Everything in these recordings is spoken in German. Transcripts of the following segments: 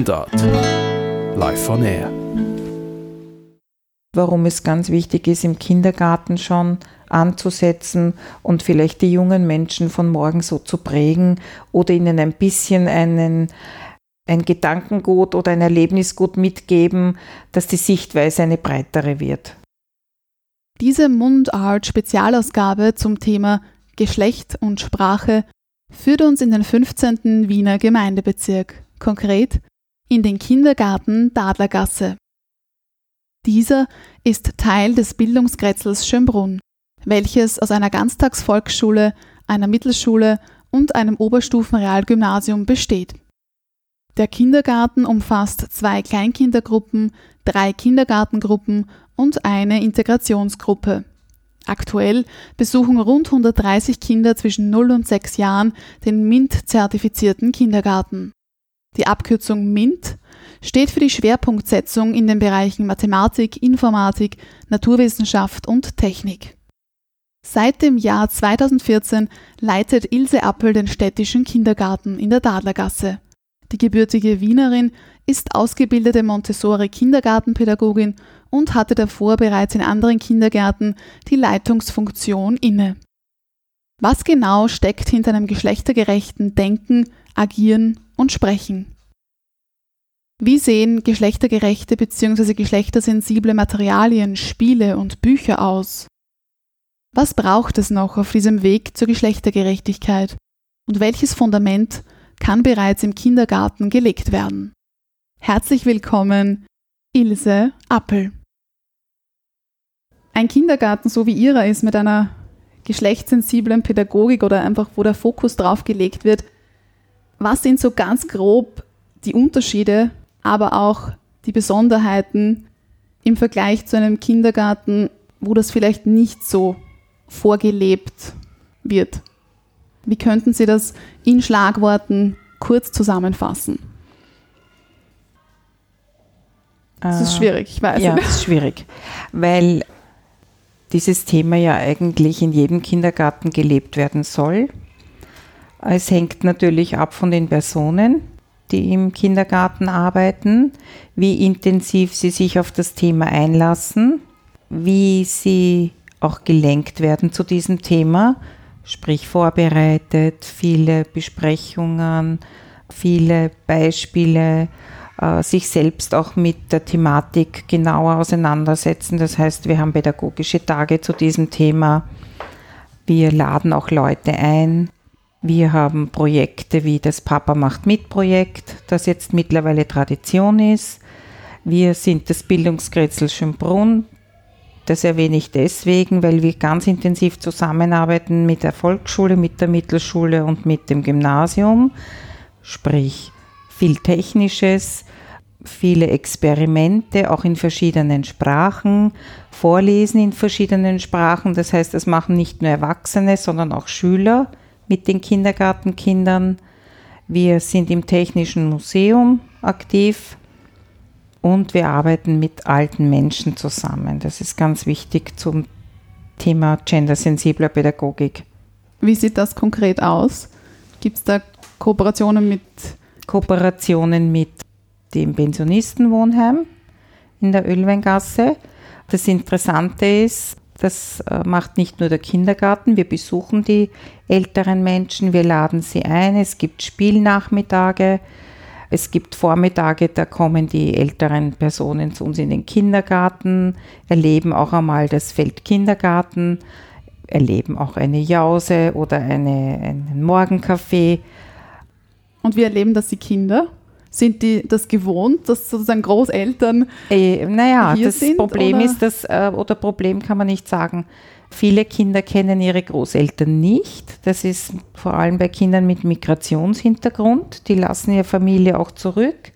Mundart. Live on Air. Warum es ganz wichtig ist, im Kindergarten schon anzusetzen und vielleicht die jungen Menschen von morgen so zu prägen oder ihnen ein bisschen einen, ein Gedankengut oder ein Erlebnisgut mitgeben, dass die Sichtweise eine breitere wird. Diese Mundart-Spezialausgabe zum Thema Geschlecht und Sprache führt uns in den 15. Wiener Gemeindebezirk, konkret in den Kindergarten Dadlergasse. Dieser ist Teil des Bildungskretzels Schönbrunn, welches aus einer Ganztagsvolksschule, einer Mittelschule und einem Oberstufenrealgymnasium besteht. Der Kindergarten umfasst zwei Kleinkindergruppen, drei Kindergartengruppen und eine Integrationsgruppe. Aktuell besuchen rund 130 Kinder zwischen 0 und 6 Jahren den MINT-zertifizierten Kindergarten. Die Abkürzung MINT steht für die Schwerpunktsetzung in den Bereichen Mathematik, Informatik, Naturwissenschaft und Technik. Seit dem Jahr 2014 leitet Ilse Appel den städtischen Kindergarten in der Dadlergasse. Die gebürtige Wienerin ist ausgebildete Montessori-Kindergartenpädagogin und hatte davor bereits in anderen Kindergärten die Leitungsfunktion inne. Was genau steckt hinter einem geschlechtergerechten Denken, Agieren und Sprechen? Wie sehen geschlechtergerechte bzw. geschlechtersensible Materialien, Spiele und Bücher aus? Was braucht es noch auf diesem Weg zur Geschlechtergerechtigkeit? Und welches Fundament kann bereits im Kindergarten gelegt werden? Herzlich willkommen, Ilse Appel. Ein Kindergarten, so wie ihrer ist, mit einer geschlechtssensiblen Pädagogik oder einfach, wo der Fokus drauf gelegt wird, was sind so ganz grob die Unterschiede aber auch die Besonderheiten im Vergleich zu einem Kindergarten, wo das vielleicht nicht so vorgelebt wird. Wie könnten Sie das in Schlagworten kurz zusammenfassen? Das ist äh, schwierig, ich weiß. Ja, das ist schwierig, weil dieses Thema ja eigentlich in jedem Kindergarten gelebt werden soll. Es hängt natürlich ab von den Personen, die im Kindergarten arbeiten, wie intensiv sie sich auf das Thema einlassen, wie sie auch gelenkt werden zu diesem Thema, sprich vorbereitet, viele Besprechungen, viele Beispiele, äh, sich selbst auch mit der Thematik genauer auseinandersetzen. Das heißt, wir haben pädagogische Tage zu diesem Thema. Wir laden auch Leute ein, wir haben Projekte wie das Papa macht mit Projekt, das jetzt mittlerweile Tradition ist. Wir sind das Bildungskretzel Schönbrunn. Das erwähne ich deswegen, weil wir ganz intensiv zusammenarbeiten mit der Volksschule, mit der Mittelschule und mit dem Gymnasium. Sprich, viel Technisches, viele Experimente, auch in verschiedenen Sprachen, Vorlesen in verschiedenen Sprachen. Das heißt, das machen nicht nur Erwachsene, sondern auch Schüler mit den Kindergartenkindern. Wir sind im Technischen Museum aktiv und wir arbeiten mit alten Menschen zusammen. Das ist ganz wichtig zum Thema gendersensibler Pädagogik. Wie sieht das konkret aus? Gibt es da Kooperationen mit? Kooperationen mit dem Pensionistenwohnheim in der Ölweingasse. Das Interessante ist, das äh, macht nicht nur der Kindergarten. Wir besuchen die älteren Menschen, wir laden sie ein. Es gibt Spielnachmittage. Es gibt Vormittage, da kommen die älteren Personen zu uns in den Kindergarten, erleben auch einmal das Feld Kindergarten, erleben auch eine Jause oder eine, einen Morgenkaffee. Und wir erleben das die Kinder? Sind die das gewohnt, dass sozusagen Großeltern äh, naja, hier das sind? Problem oder? ist, dass, äh, oder Problem kann man nicht sagen. Viele Kinder kennen ihre Großeltern nicht. Das ist vor allem bei Kindern mit Migrationshintergrund. Die lassen ihre Familie auch zurück.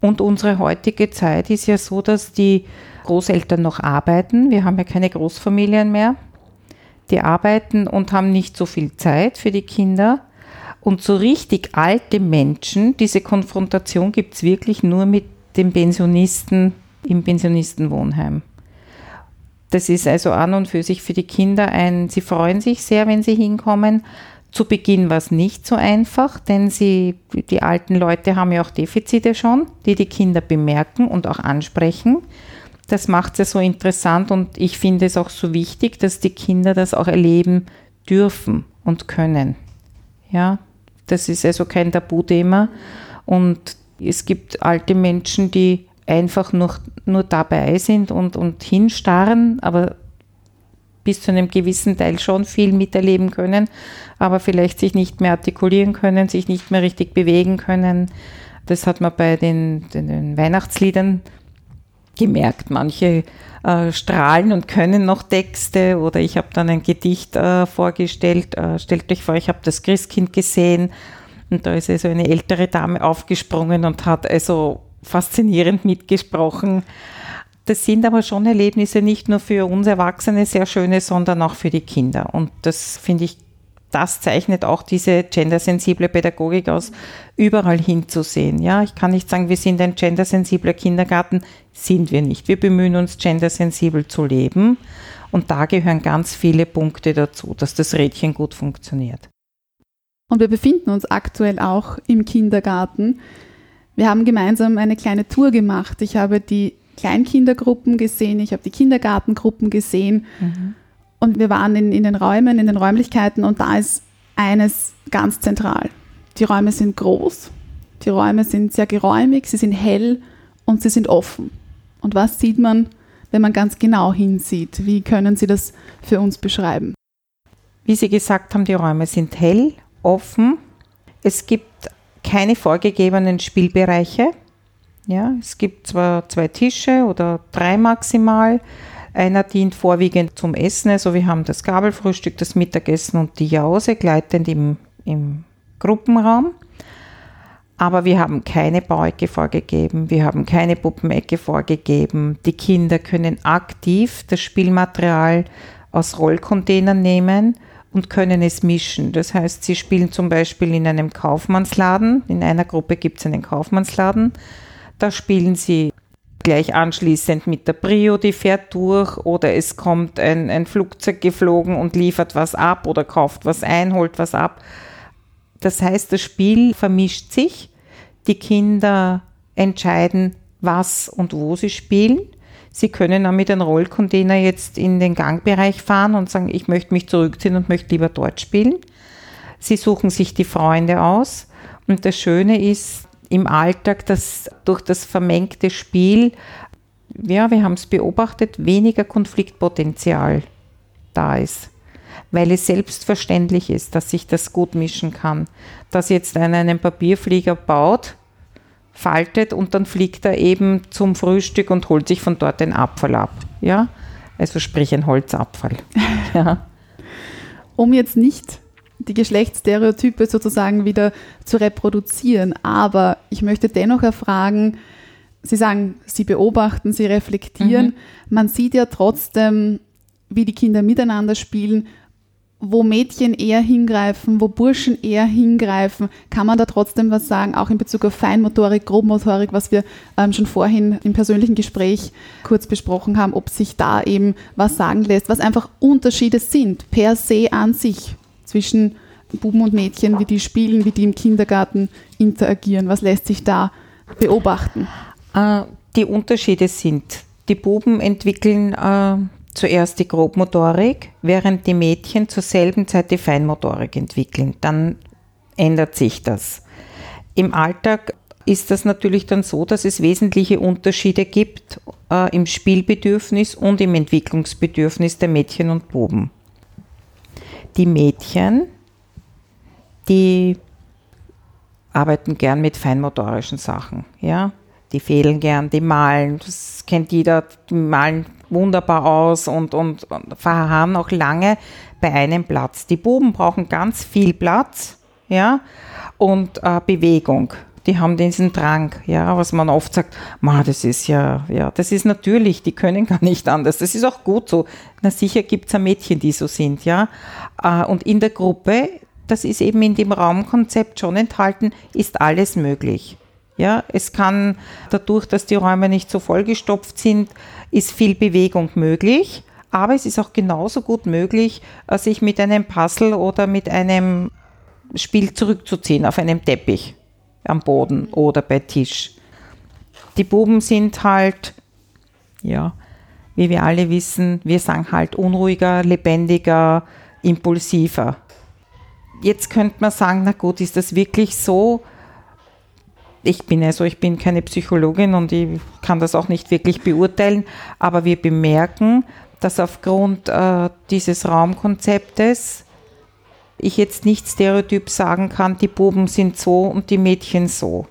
Und unsere heutige Zeit ist ja so, dass die Großeltern noch arbeiten. Wir haben ja keine Großfamilien mehr. Die arbeiten und haben nicht so viel Zeit für die Kinder. Und so richtig alte Menschen, diese Konfrontation gibt es wirklich nur mit den Pensionisten im Pensionistenwohnheim. Das ist also an und für sich für die Kinder ein, sie freuen sich sehr, wenn sie hinkommen. Zu Beginn war es nicht so einfach, denn sie, die alten Leute haben ja auch Defizite schon, die die Kinder bemerken und auch ansprechen. Das macht es ja so interessant und ich finde es auch so wichtig, dass die Kinder das auch erleben dürfen und können. Ja, das ist also kein Tabuthema und es gibt alte Menschen, die einfach nur, nur dabei sind und, und hinstarren, aber bis zu einem gewissen Teil schon viel miterleben können, aber vielleicht sich nicht mehr artikulieren können, sich nicht mehr richtig bewegen können. Das hat man bei den, den, Weihnachtsliedern gemerkt. Manche äh, strahlen und können noch Texte oder ich habe dann ein Gedicht äh, vorgestellt. Äh, stellt euch vor, ich habe das Christkind gesehen und da ist also eine ältere Dame aufgesprungen und hat also faszinierend mitgesprochen. Das sind aber schon Erlebnisse nicht nur für uns Erwachsene sehr schöne, sondern auch für die Kinder. Und das finde ich, das zeichnet auch diese gendersensible Pädagogik aus, überall hinzusehen. Ja, ich kann nicht sagen, wir sind ein gendersensibler Kindergarten, sind wir nicht. Wir bemühen uns, gendersensibel zu leben. Und da gehören ganz viele Punkte dazu, dass das Rädchen gut funktioniert. Und wir befinden uns aktuell auch im Kindergarten. Wir haben gemeinsam eine kleine Tour gemacht. Ich habe die Kleinkindergruppen gesehen, ich habe die Kindergartengruppen gesehen. Mhm. Und wir waren in, in den Räumen, in den Räumlichkeiten und da ist eines ganz zentral. Die Räume sind groß, die Räume sind sehr geräumig, sie sind hell und sie sind offen. Und was sieht man, wenn man ganz genau hinsieht? Wie können Sie das für uns beschreiben? Wie Sie gesagt haben, die Räume sind hell, offen. Es gibt keine vorgegebenen Spielbereiche. Ja, es gibt zwar zwei Tische oder drei maximal. Einer dient vorwiegend zum Essen, also wir haben das Gabelfrühstück, das Mittagessen und die Jause gleitend im, im Gruppenraum. Aber wir haben keine Bauecke vorgegeben, wir haben keine Puppenecke vorgegeben. Die Kinder können aktiv das Spielmaterial aus Rollcontainern nehmen und können es mischen. Das heißt, sie spielen zum Beispiel in einem Kaufmannsladen. In einer Gruppe gibt es einen Kaufmannsladen. Da spielen sie gleich anschließend mit der Brio, die fährt durch oder es kommt ein, ein Flugzeug geflogen und liefert was ab oder kauft was ein, holt was ab. Das heißt, das Spiel vermischt sich. Die Kinder entscheiden, was und wo sie spielen. Sie können auch mit einem Rollcontainer jetzt in den Gangbereich fahren und sagen, ich möchte mich zurückziehen und möchte lieber dort spielen. Sie suchen sich die Freunde aus. Und das Schöne ist im Alltag, dass durch das vermengte Spiel, ja, wir haben es beobachtet, weniger Konfliktpotenzial da ist weil es selbstverständlich ist, dass sich das gut mischen kann. Dass jetzt einer einen Papierflieger baut, faltet und dann fliegt er eben zum Frühstück und holt sich von dort den Abfall ab. Ja? Also sprich ein Holzabfall. ja. Um jetzt nicht die Geschlechtsstereotype sozusagen wieder zu reproduzieren, aber ich möchte dennoch erfragen, Sie sagen, Sie beobachten, Sie reflektieren. Mhm. Man sieht ja trotzdem, wie die Kinder miteinander spielen wo Mädchen eher hingreifen, wo Burschen eher hingreifen, kann man da trotzdem was sagen, auch in Bezug auf Feinmotorik, Grobmotorik, was wir ähm, schon vorhin im persönlichen Gespräch kurz besprochen haben, ob sich da eben was sagen lässt, was einfach Unterschiede sind, per se an sich, zwischen Buben und Mädchen, wie die spielen, wie die im Kindergarten interagieren, was lässt sich da beobachten? Äh, die Unterschiede sind, die Buben entwickeln äh, zuerst die Grobmotorik, während die Mädchen zur selben Zeit die Feinmotorik entwickeln. Dann ändert sich das. Im Alltag ist das natürlich dann so, dass es wesentliche Unterschiede gibt äh, im Spielbedürfnis und im Entwicklungsbedürfnis der Mädchen und Buben. Die Mädchen, die arbeiten gern mit feinmotorischen Sachen. Ja? Die fehlen gern, die malen, das kennt jeder, die malen wunderbar aus und, und, und verharren auch lange bei einem Platz. Die Buben brauchen ganz viel Platz ja, und äh, Bewegung. Die haben diesen Drang, ja, was man oft sagt, ma, das ist ja, ja, das ist natürlich, die können gar nicht anders. Das ist auch gut so. Na sicher gibt es ja Mädchen, die so sind, ja. Äh, und in der Gruppe, das ist eben in dem Raumkonzept schon enthalten, ist alles möglich. Ja, es kann dadurch, dass die Räume nicht so vollgestopft sind, ist viel Bewegung möglich. Aber es ist auch genauso gut möglich, äh, sich mit einem Puzzle oder mit einem Spiel zurückzuziehen auf einem Teppich am Boden oder bei Tisch. Die Buben sind halt, ja, wie wir alle wissen, wir sagen halt unruhiger, lebendiger, impulsiver. Jetzt könnte man sagen, na gut, ist das wirklich so? Ich bin also, ich bin keine Psychologin und ich kann das auch nicht wirklich beurteilen, aber wir bemerken, dass aufgrund äh, dieses Raumkonzeptes ich jetzt nicht stereotyp sagen kann, die Buben sind so und die Mädchen so.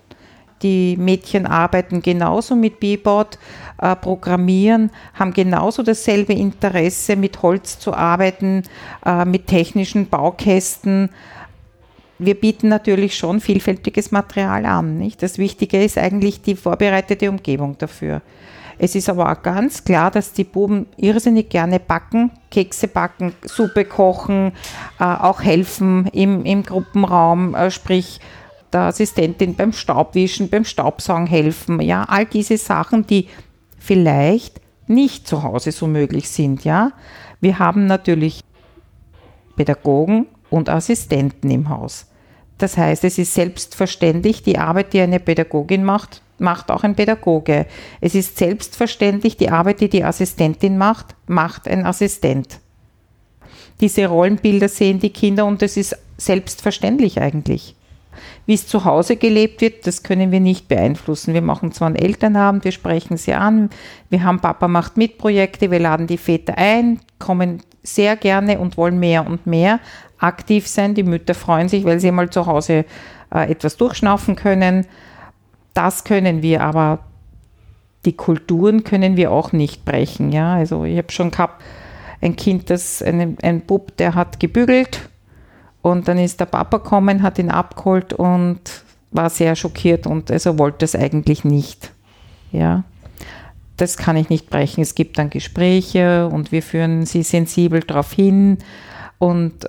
Die Mädchen arbeiten genauso mit Bebot, äh, programmieren, haben genauso dasselbe Interesse, mit Holz zu arbeiten, äh, mit technischen Baukästen. Wir bieten natürlich schon vielfältiges Material an. Nicht? Das Wichtige ist eigentlich die vorbereitete Umgebung dafür. Es ist aber auch ganz klar, dass die Buben irrsinnig gerne backen, Kekse backen, Suppe kochen, äh, auch helfen im, im Gruppenraum, äh, sprich der Assistentin beim Staubwischen, beim Staubsaugen helfen. Ja, all diese Sachen, die vielleicht nicht zu Hause so möglich sind. Ja, wir haben natürlich Pädagogen und Assistenten im Haus. Das heißt, es ist selbstverständlich, die Arbeit, die eine Pädagogin macht, macht auch ein Pädagoge. Es ist selbstverständlich, die Arbeit, die die Assistentin macht, macht ein Assistent. Diese Rollenbilder sehen die Kinder und es ist selbstverständlich eigentlich. Wie es zu Hause gelebt wird, das können wir nicht beeinflussen. Wir machen zwar einen Elternabend, wir sprechen sie an, wir haben Papa macht mit Projekte, wir laden die Väter ein, kommen sehr gerne und wollen mehr und mehr aktiv sein. Die Mütter freuen sich, weil sie mal zu Hause äh, etwas durchschnaufen können. Das können wir, aber die Kulturen können wir auch nicht brechen. Ja? Also ich habe schon gehabt, ein Kind, das, ein, ein Bub, der hat gebügelt und dann ist der Papa gekommen, hat ihn abgeholt und war sehr schockiert und also wollte es eigentlich nicht. Ja, das kann ich nicht brechen. Es gibt dann Gespräche und wir führen sie sensibel darauf hin und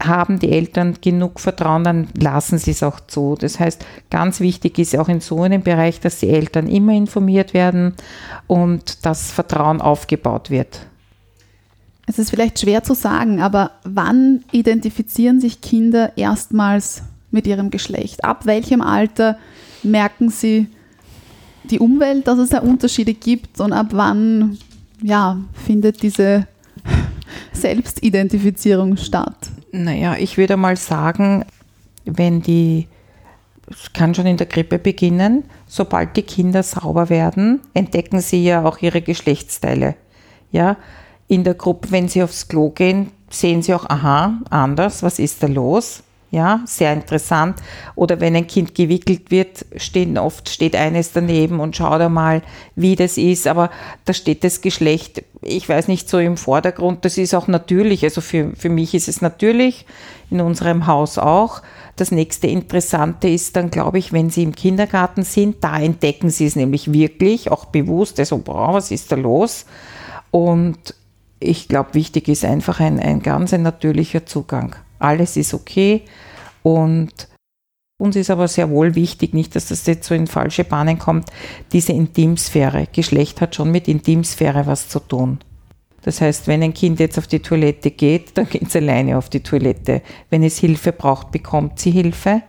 haben die Eltern genug Vertrauen, dann lassen sie es auch zu. Das heißt, ganz wichtig ist auch in so einem Bereich, dass die Eltern immer informiert werden und das Vertrauen aufgebaut wird. Es ist vielleicht schwer zu sagen, aber wann identifizieren sich Kinder erstmals mit ihrem Geschlecht? Ab welchem Alter merken sie die Umwelt, dass es da Unterschiede gibt und ab wann ja, findet diese Selbstidentifizierung statt? Naja, ich würde mal sagen, wenn die, es kann schon in der Krippe beginnen, sobald die Kinder sauber werden, entdecken sie ja auch ihre Geschlechtsteile. Ja, in der Gruppe, wenn sie aufs Klo gehen, sehen sie auch, aha, anders, was ist da los? Ja, sehr interessant. Oder wenn ein Kind gewickelt wird, stehen oft steht eines daneben und schaut einmal, wie das ist. Aber da steht das Geschlecht, ich weiß nicht, so im Vordergrund. Das ist auch natürlich. Also für, für mich ist es natürlich, in unserem Haus auch. Das nächste Interessante ist dann, glaube ich, wenn sie im Kindergarten sind, da entdecken sie es nämlich wirklich, auch bewusst. Also, boah, was ist da los? Und ich glaube, wichtig ist einfach ein, ein ganz ein natürlicher Zugang alles ist okay und uns ist aber sehr wohl wichtig, nicht, dass das jetzt so in falsche Bahnen kommt, diese Intimsphäre. Geschlecht hat schon mit Intimsphäre was zu tun. Das heißt, wenn ein Kind jetzt auf die Toilette geht, dann geht es alleine auf die Toilette. Wenn es Hilfe braucht, bekommt sie Hilfe,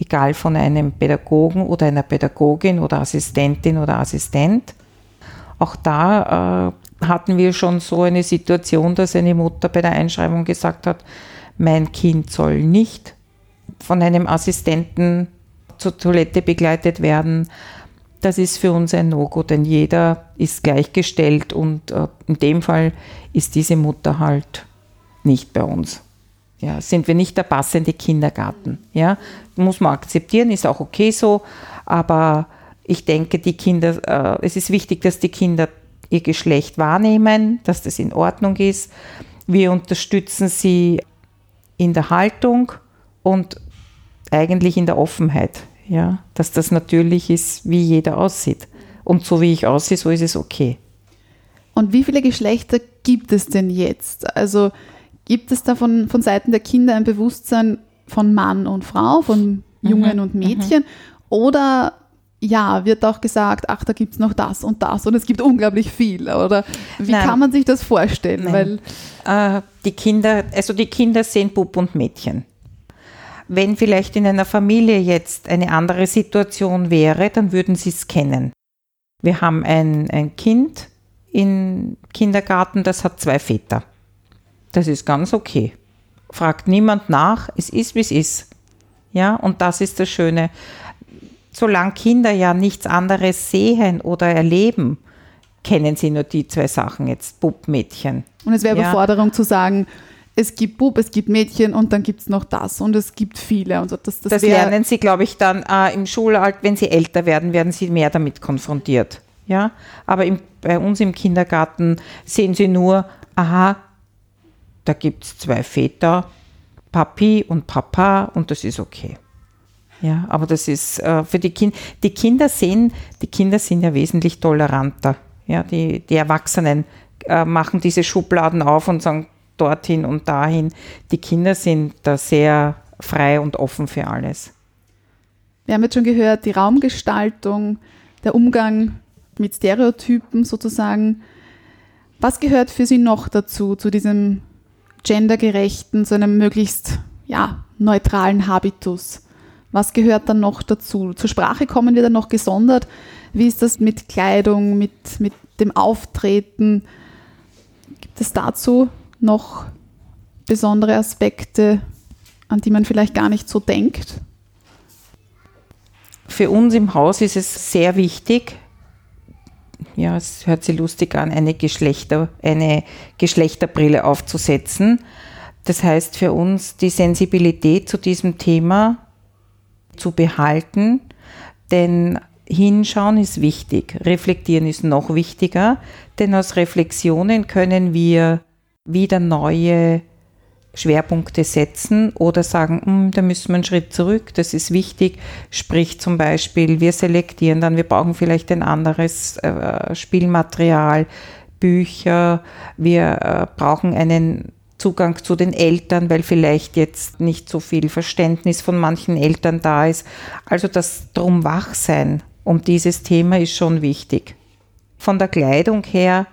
egal von einem Pädagogen oder einer Pädagogin oder Assistentin oder Assistent. Auch da äh, hatten wir schon so eine Situation, dass eine Mutter bei der Einschreibung gesagt hat, mein Kind soll nicht von einem Assistenten zur Toilette begleitet werden. Das ist für uns ein No-Go, denn jeder ist gleichgestellt und äh, in dem Fall ist diese Mutter halt nicht bei uns. Ja, sind wir nicht der passende Kindergarten. Ja, muss man akzeptieren, ist auch okay so, aber ich denke, die Kinder, äh, es ist wichtig, dass die Kinder ihr Geschlecht wahrnehmen, dass das in Ordnung ist. Wir unterstützen sie in der Haltung und eigentlich in der Offenheit, ja, dass das natürlich ist, wie jeder aussieht. Und so wie ich aussehe, so ist es okay. Und wie viele Geschlechter gibt es denn jetzt? Also gibt es da von, von Seiten der Kinder ein Bewusstsein von Mann und Frau, von Jungen mhm. und Mädchen? Mhm. Oder ja, wird auch gesagt, ach, da gibt es noch das und das und es gibt unglaublich viel. Oder wie Nein. kann man sich das vorstellen? Weil äh, die Kinder, also die Kinder sehen Bub und Mädchen. wenn vielleicht in einer Familie jetzt eine andere Situation wäre, dann würden sie es kennen. Wir haben ein, ein Kind im Kindergarten, das hat zwei Väter. Das ist ganz okay. Fragt niemand nach, es ist, wie es ist. Ja, und das ist das Schöne. Solange Kinder ja nichts anderes sehen oder erleben, kennen sie nur die zwei Sachen jetzt, Bub, Mädchen. Und es wäre Ja. Überforderung zu sagen, es gibt Bub, es gibt Mädchen und dann gibt es noch das und es gibt viele. Und so. das, das, Das lernen sie, glaube ich, dann äh, im Schulalter, wenn sie älter werden, werden sie mehr damit konfrontiert. Ja, aber im, bei uns im Kindergarten sehen sie nur, aha, da gibt es zwei Väter, Papi und Papa und das ist okay. Ja, aber das ist äh, für die Kinder, die Kinder sehen, die Kinder sind ja wesentlich toleranter. Ja, die, die Erwachsenen äh, machen diese Schubladen auf und sagen dorthin und dahin. Die Kinder sind da sehr frei und offen für alles. Wir haben jetzt schon gehört, die Raumgestaltung, der Umgang mit Stereotypen sozusagen. Was gehört für Sie noch dazu, zu diesem gendergerechten, zu einem möglichst ja, neutralen Habitus? Was gehört dann noch dazu? Zur Sprache kommen wir dann noch gesondert. Wie ist das mit Kleidung, mit, mit dem Auftreten? Gibt es dazu noch besondere Aspekte, an die man vielleicht gar nicht so denkt? Für uns im Haus ist es sehr wichtig, ja, es hört sich lustig an, eine, Geschlechter, eine Geschlechterbrille aufzusetzen. Das heißt für uns die Sensibilität zu diesem Thema zu behalten, denn hinschauen ist wichtig, reflektieren ist noch wichtiger, denn aus Reflexionen können wir wieder neue Schwerpunkte setzen oder sagen, "Hm, da müssen wir einen Schritt zurück, das ist wichtig. Sprich zum Beispiel, wir selektieren dann, wir brauchen vielleicht ein anderes äh, Spielmaterial, Bücher, wir äh, brauchen einen Zugang zu den Eltern, weil vielleicht jetzt nicht so viel Verständnis von manchen Eltern da ist. Also das drum Wachsein um dieses Thema ist schon wichtig. Von der Kleidung her,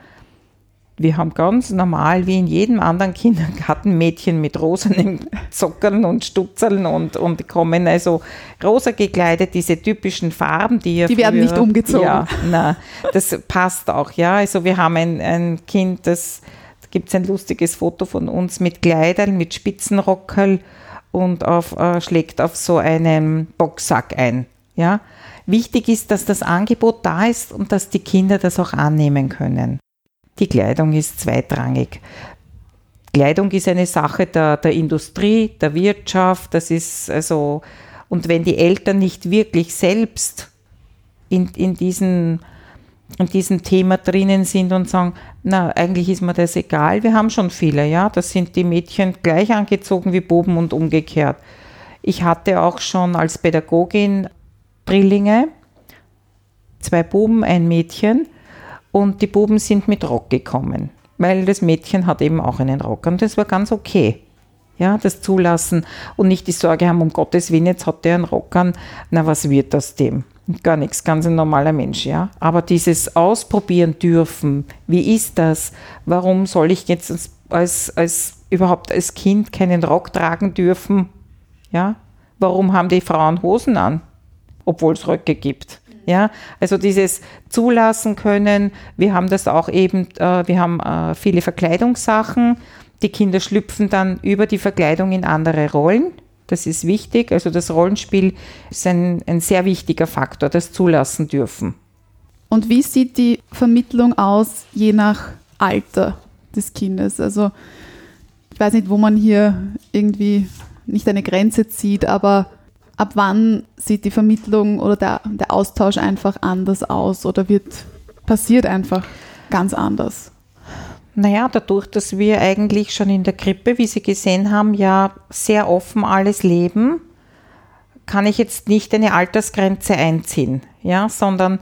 wir haben ganz normal, wie in jedem anderen Kindergarten, Mädchen mit rosanen Sockern und Stutzerln und, und kommen also rosa gekleidet, diese typischen Farben, die ja Die werden früher- nicht umgezogen. Ja, na, das passt auch, ja. Also wir haben ein, ein Kind, das da gibt es ein lustiges Foto von uns mit Kleidern, mit Spitzenrockerl und auf, äh, schlägt auf so einen Boxsack ein. Ja. Wichtig ist, dass das Angebot da ist und dass die Kinder das auch annehmen können. Die Kleidung ist zweitrangig. Kleidung ist eine Sache der, der Industrie, der Wirtschaft, das ist also, und wenn die Eltern nicht wirklich selbst in, in, diesen, in diesem Thema drinnen sind und sagen, na, eigentlich ist mir das egal, wir haben schon viele, ja, das sind die Mädchen gleich angezogen wie Buben und umgekehrt. Ich hatte auch schon als Pädagogin Drillinge, zwei Buben, ein Mädchen und die Buben sind mit Rock gekommen, weil das Mädchen hat eben auch einen Rock und das war ganz okay. Ja, das zulassen und nicht die Sorge haben, um Gottes Willen, jetzt hat der einen Rock an, na was wird aus dem? Gar nichts, ganz ein normaler Mensch, ja. Aber dieses Ausprobieren dürfen, wie ist das? Warum soll ich jetzt als, als, überhaupt als Kind keinen Rock tragen dürfen? Ja, warum haben die Frauen Hosen an, obwohl es Röcke gibt? Ja, also dieses zulassen können. Wir haben das auch eben, äh, wir haben äh, viele Verkleidungssachen. Die Kinder schlüpfen dann über die Verkleidung in andere Rollen. Das ist wichtig. Also das Rollenspiel ist ein, ein sehr wichtiger Faktor, das zulassen dürfen. Und wie sieht die Vermittlung aus, je nach Alter des Kindes? Also ich weiß nicht, wo man hier irgendwie nicht eine Grenze zieht, aber ab wann sieht die Vermittlung oder der, der Austausch einfach anders aus oder wird passiert einfach ganz anders? Naja, dadurch, dass wir eigentlich schon in der Krippe, wie Sie gesehen haben, ja sehr offen alles leben, kann ich jetzt nicht eine Altersgrenze einziehen, ja, sondern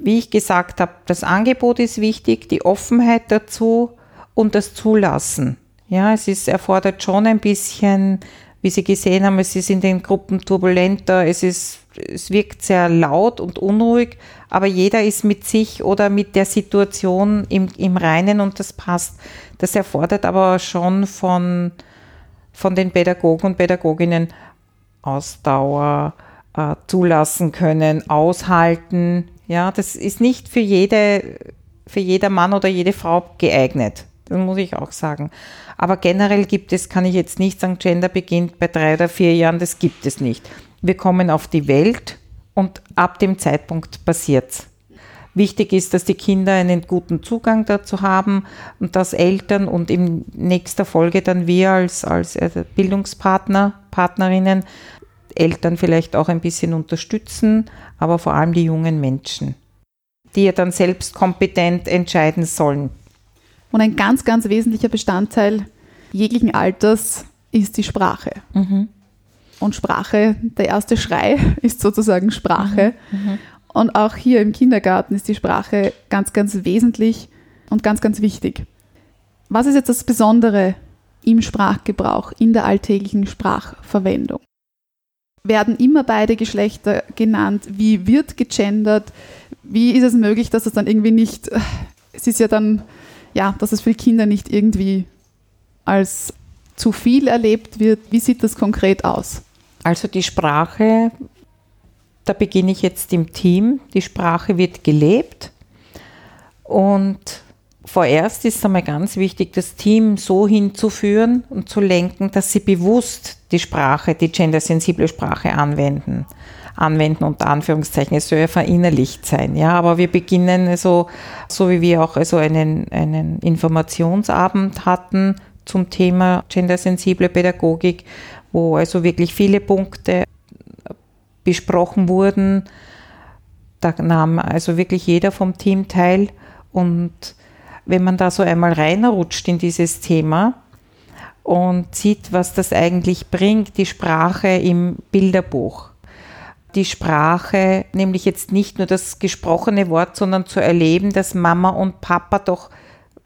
wie ich gesagt habe, das Angebot ist wichtig, die Offenheit dazu und das Zulassen. Ja, es ist, erfordert schon ein bisschen, wie Sie gesehen haben, es ist in den Gruppen turbulenter, es ist, es wirkt sehr laut und unruhig, aber jeder ist mit sich oder mit der Situation im, im Reinen und das passt. Das erfordert aber schon von, von den Pädagogen und Pädagoginnen Ausdauer äh, zulassen können, aushalten. Ja, das ist nicht für jede, für jeder Mann oder jede Frau geeignet. Das muss ich auch sagen. Aber generell gibt es, kann ich jetzt nicht sagen, Gender beginnt bei drei oder vier Jahren, das gibt es nicht. Wir kommen auf die Welt und ab dem Zeitpunkt passiert es. Wichtig ist, dass die Kinder einen guten Zugang dazu haben und dass Eltern und in nächster Folge dann wir als, als äh, Bildungspartner, Partnerinnen, Eltern vielleicht auch ein bisschen unterstützen, aber vor allem die jungen Menschen, die ja dann selbst kompetent entscheiden sollen. Und ein ganz, ganz wesentlicher Bestandteil jeglichen Alters ist die Sprache. Mhm. Und Sprache, der erste Schrei ist sozusagen Sprache. Mhm. Mhm. Und auch hier im Kindergarten ist die Sprache ganz, ganz wesentlich und ganz, ganz wichtig. Was ist jetzt das Besondere im Sprachgebrauch, in der alltäglichen Sprachverwendung? Werden immer beide Geschlechter genannt? Wie wird gegendert? Wie ist es möglich, dass es dann irgendwie nicht, es ist ja dann, ja, dass es für Kinder nicht irgendwie als zu viel erlebt wird? Wie sieht das konkret aus? Also die Sprache da beginne ich jetzt im Team. Die Sprache wird gelebt. Und vorerst ist es einmal ganz wichtig, das Team so hinzuführen und zu lenken, dass sie bewusst die Sprache, die gendersensible Sprache anwenden. Anwenden unter Anführungszeichen. Es soll ja verinnerlicht sein. Ja, aber wir beginnen also, so wie wir auch also einen, einen Informationsabend hatten zum Thema gendersensible Pädagogik, wo also wirklich viele Punkte besprochen wurden. Da nahm also wirklich jeder vom Team teil. Und wenn man da so einmal reinrutscht in dieses Thema und sieht, was das eigentlich bringt, die Sprache im Bilderbuch, die Sprache, nämlich jetzt nicht nur das gesprochene Wort, sondern zu erleben, dass Mama und Papa doch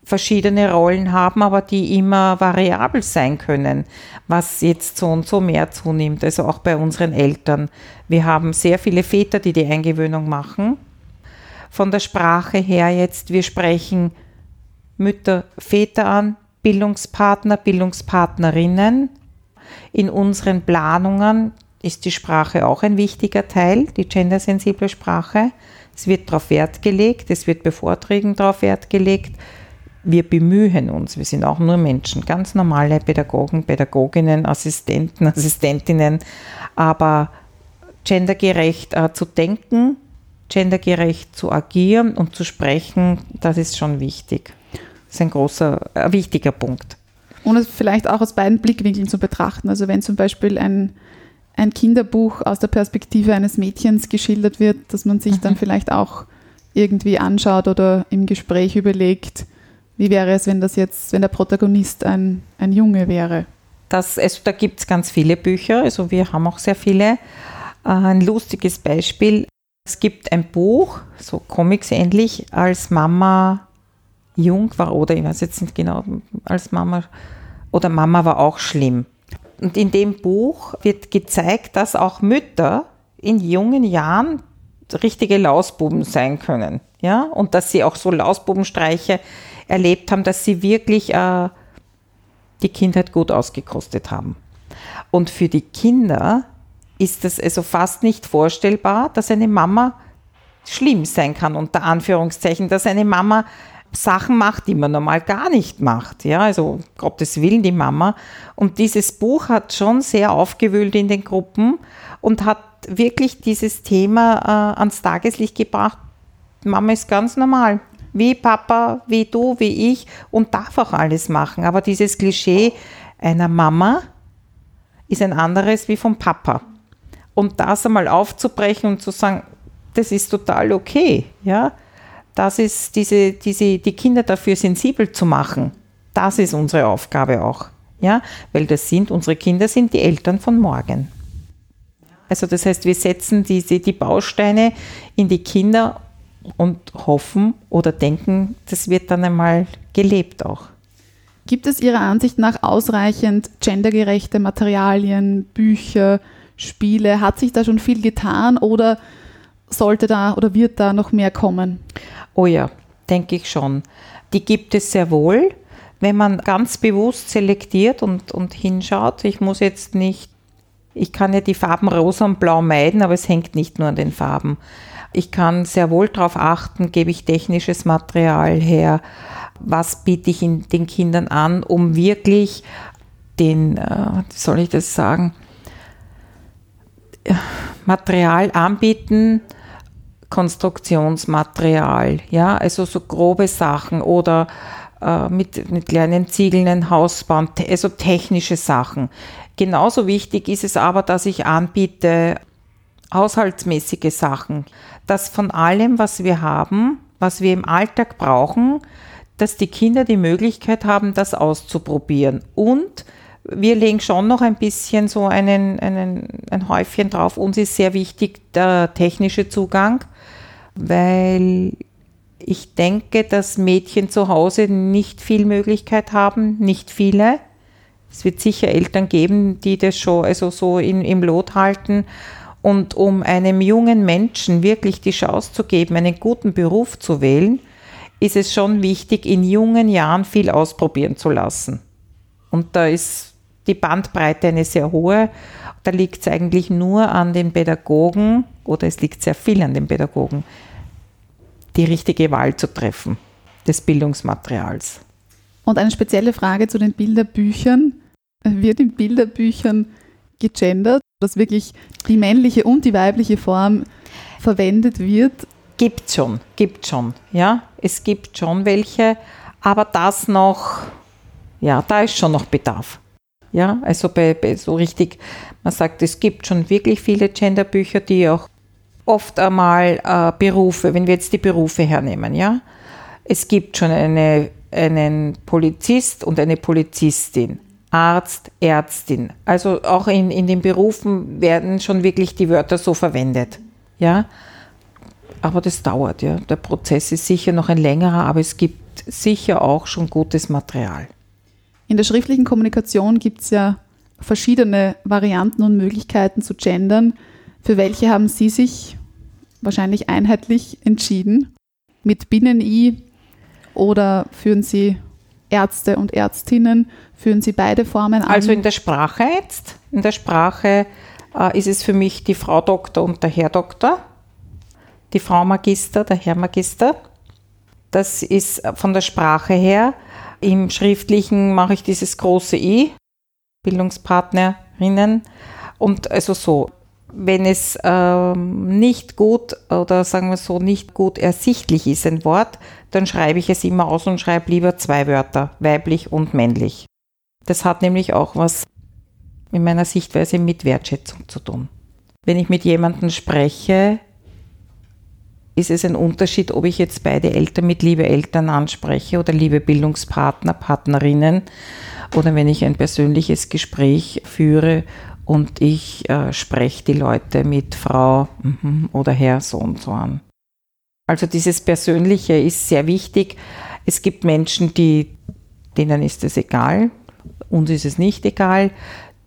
verschiedene Rollen haben, aber die immer variabel sein können, was jetzt so und so mehr zunimmt. Also auch bei unseren Eltern. Wir haben sehr viele Väter, die die Eingewöhnung machen. Von der Sprache her jetzt, wir sprechen Mütter, Väter an, Bildungspartner, Bildungspartnerinnen. In unseren Planungen ist die Sprache auch ein wichtiger Teil, die gendersensible Sprache. Es wird darauf Wert gelegt, es wird bei Vorträgen darauf Wert gelegt wir bemühen uns, wir sind auch nur Menschen, ganz normale Pädagogen, Pädagoginnen, Assistenten, Assistentinnen, aber gendergerecht äh, zu denken, gendergerecht zu agieren und zu sprechen, das ist schon wichtig. Das ist ein großer, äh, wichtiger Punkt. Und es vielleicht auch aus beiden Blickwinkeln zu betrachten. Also wenn zum Beispiel ein, ein Kinderbuch aus der Perspektive eines Mädchens geschildert wird, dass man sich mhm. dann vielleicht auch irgendwie anschaut oder im Gespräch überlegt, wie wäre es, wenn das jetzt, wenn der Protagonist ein, ein Junge wäre? Das, also da gibt es ganz viele Bücher, also wir haben auch sehr viele. Äh, ein lustiges Beispiel, es gibt ein Buch, so Comics ähnlich, als Mama jung war oder ich weiß jetzt nicht genau, als Mama oder Mama war auch schlimm. Und in dem Buch wird gezeigt, dass auch Mütter in jungen Jahren richtige Lausbuben sein können. Ja? Und dass sie auch so Lausbubenstreiche erlebt haben, dass sie wirklich äh, die Kindheit gut ausgekostet haben. Und für die Kinder ist es also fast nicht vorstellbar, dass eine Mama schlimm sein kann, unter Anführungszeichen, dass eine Mama Sachen macht, die man normal gar nicht macht. Ja, also Gottes Willen, die Mama. Und dieses Buch hat schon sehr aufgewühlt in den Gruppen und hat wirklich dieses Thema äh, ans Tageslicht gebracht. Mama ist ganz normal wie Papa, wie du, wie ich und darf auch alles machen. Aber dieses Klischee einer Mama ist ein anderes wie vom Papa. Und das einmal aufzubrechen und zu sagen, das ist total okay, ja, das ist diese, diese, die Kinder dafür sensibel zu machen. Das ist unsere Aufgabe auch, ja, weil das sind, unsere Kinder sind die Eltern von morgen. Also das heißt, wir setzen diese, die Bausteine in die Kinder und hoffen oder denken, das wird dann einmal gelebt auch. Gibt es Ihrer Ansicht nach ausreichend gendergerechte Materialien, Bücher, Spiele? Hat sich da schon viel getan oder sollte da oder wird da noch mehr kommen? Oh ja, denke ich schon. Die gibt es sehr wohl. wenn man ganz bewusst selektiert und, und hinschaut, ich muss jetzt nicht, ich kann ja die Farben rosa und blau meiden, aber es hängt nicht nur an den Farben. Ich kann sehr wohl darauf achten, gebe ich technisches Material her, was biete ich den Kindern an, um wirklich den, äh, wie soll ich das sagen, Material anbieten, Konstruktionsmaterial, ja, also so grobe Sachen oder äh, mit, mit kleinen Ziegeln ein Haus bauen, also technische Sachen. Genauso wichtig ist es aber, dass ich anbiete haushaltsmäßige Sachen, dass von allem, was wir haben, was wir im Alltag brauchen, dass die Kinder die Möglichkeit haben, das auszuprobieren. Und wir legen schon noch ein bisschen so einen, einen, ein Häufchen drauf. Uns ist sehr wichtig der technische Zugang, weil ich denke, dass Mädchen zu Hause nicht viel Möglichkeit haben, nicht viele. Es wird sicher Eltern geben, die das schon also so in, im Lot halten. Und um einem jungen Menschen wirklich die Chance zu geben, einen guten Beruf zu wählen, ist es schon wichtig, in jungen Jahren viel ausprobieren zu lassen. Und da ist die Bandbreite eine sehr hohe. Da liegt es eigentlich nur an den Pädagogen oder es liegt sehr viel an den Pädagogen, die richtige Wahl zu treffen des Bildungsmaterials. Und eine spezielle Frage zu den Bilderbüchern. Wird in Bilderbüchern gegendert, dass wirklich die männliche und die weibliche Form verwendet wird? Gibt schon, gibt schon, ja. Es gibt schon welche, aber das noch, ja, da ist schon noch Bedarf. Ja, also bei, bei so richtig, man sagt, es gibt schon wirklich viele Genderbücher, die auch oft einmal äh, Berufe, wenn wir jetzt die Berufe hernehmen, ja. Es gibt schon eine, einen Polizist und eine Polizistin, Arzt, Ärztin. Also auch in, in den Berufen werden schon wirklich die Wörter so verwendet, ja. Aber das dauert, ja. Der Prozess ist sicher noch ein längerer, aber es gibt sicher auch schon gutes Material. In der schriftlichen Kommunikation gibt es ja verschiedene Varianten und Möglichkeiten zu gendern. Für welche haben Sie sich wahrscheinlich einheitlich entschieden? Mit Binnen-I oder führen Sie Ärzte und Ärztinnen? Führen Sie beide Formen an? Also in der Sprache jetzt. In der Sprache äh, ist es für mich die Frau Doktor und der Herr Doktor. Die Frau Magister, der Herr Magister. Das ist von der Sprache her. Im Schriftlichen mache ich dieses große I, Bildungspartnerinnen. Und also so, wenn es ähm, nicht gut oder sagen wir so nicht gut ersichtlich ist, ein Wort, dann schreibe ich es immer aus und schreibe lieber zwei Wörter, weiblich und männlich. Das hat nämlich auch was in meiner Sichtweise mit Wertschätzung zu tun. Wenn ich mit jemandem spreche, ist es ein Unterschied, ob ich jetzt beide Eltern mit liebe Eltern anspreche oder liebe Bildungspartner, Partnerinnen oder wenn ich ein persönliches Gespräch führe und ich äh, spreche die Leute mit Frau mhm, oder Herr so und so an. Also dieses Persönliche ist sehr wichtig. Es gibt Menschen, die, denen ist es egal, uns ist es nicht egal.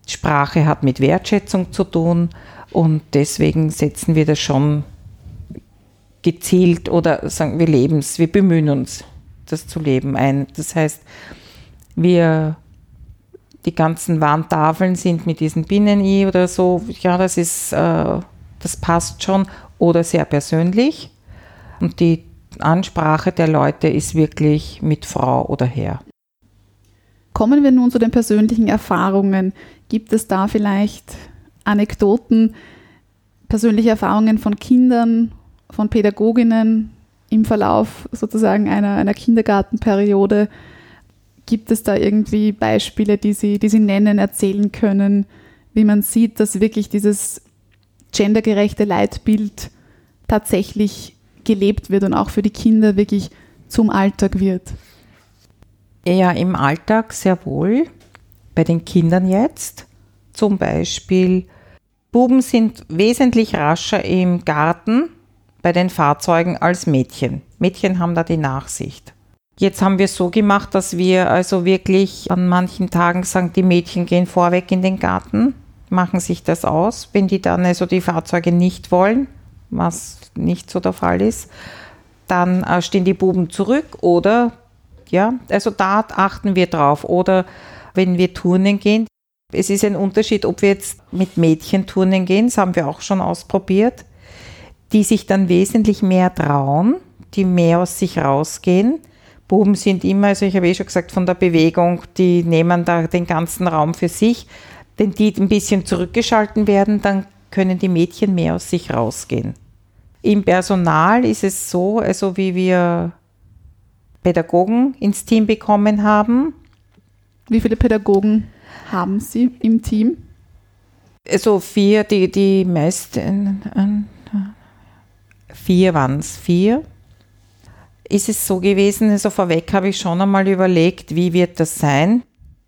Sprache hat mit Wertschätzung zu tun und deswegen setzen wir das schon gezielt oder sagen wir leben es, wir bemühen uns, das zu leben ein. Das heißt, wir die ganzen Wandtafeln sind mit diesen Binnen-I oder so, ja, das ist, äh, das passt schon oder sehr persönlich. Und die Ansprache der Leute ist wirklich mit Frau oder Herr. Kommen wir nun zu den persönlichen Erfahrungen. Gibt es da vielleicht Anekdoten, persönliche Erfahrungen von Kindern, von Pädagoginnen im Verlauf sozusagen einer, einer Kindergartenperiode, Gibt es da irgendwie Beispiele, die Sie, die Sie nennen, erzählen können, wie man sieht, dass wirklich dieses gendergerechte Leitbild tatsächlich gelebt wird und auch für die Kinder wirklich zum Alltag wird? Ja, im Alltag sehr wohl. Bei den Kindern jetzt zum Beispiel, Buben sind wesentlich rascher im Garten bei den Fahrzeugen als Mädchen. Mädchen haben da die Nachsicht. Jetzt haben wir es so gemacht, dass wir also wirklich an manchen Tagen sagen, die Mädchen gehen vorweg in den Garten, machen sich das aus. Wenn die dann also die Fahrzeuge nicht wollen, was nicht so der Fall ist, dann äh, stehen die Buben zurück oder Ja, also da achten wir drauf. Oder wenn wir turnen gehen, es ist ein Unterschied, ob wir jetzt mit Mädchen turnen gehen, das haben wir auch schon ausprobiert, die sich dann wesentlich mehr trauen, die mehr aus sich rausgehen. Buben sind immer, also ich habe eh schon gesagt, von der Bewegung, die nehmen da den ganzen Raum für sich. Wenn die ein bisschen zurückgeschalten werden, dann können die Mädchen mehr aus sich rausgehen. Im Personal ist es so, also wie wir Pädagogen ins Team bekommen haben. Wie viele Pädagogen haben Sie im Team? Also vier, die, die meisten, vier waren es, vier. Ist es so gewesen, also vorweg habe ich schon einmal überlegt, wie wird das sein?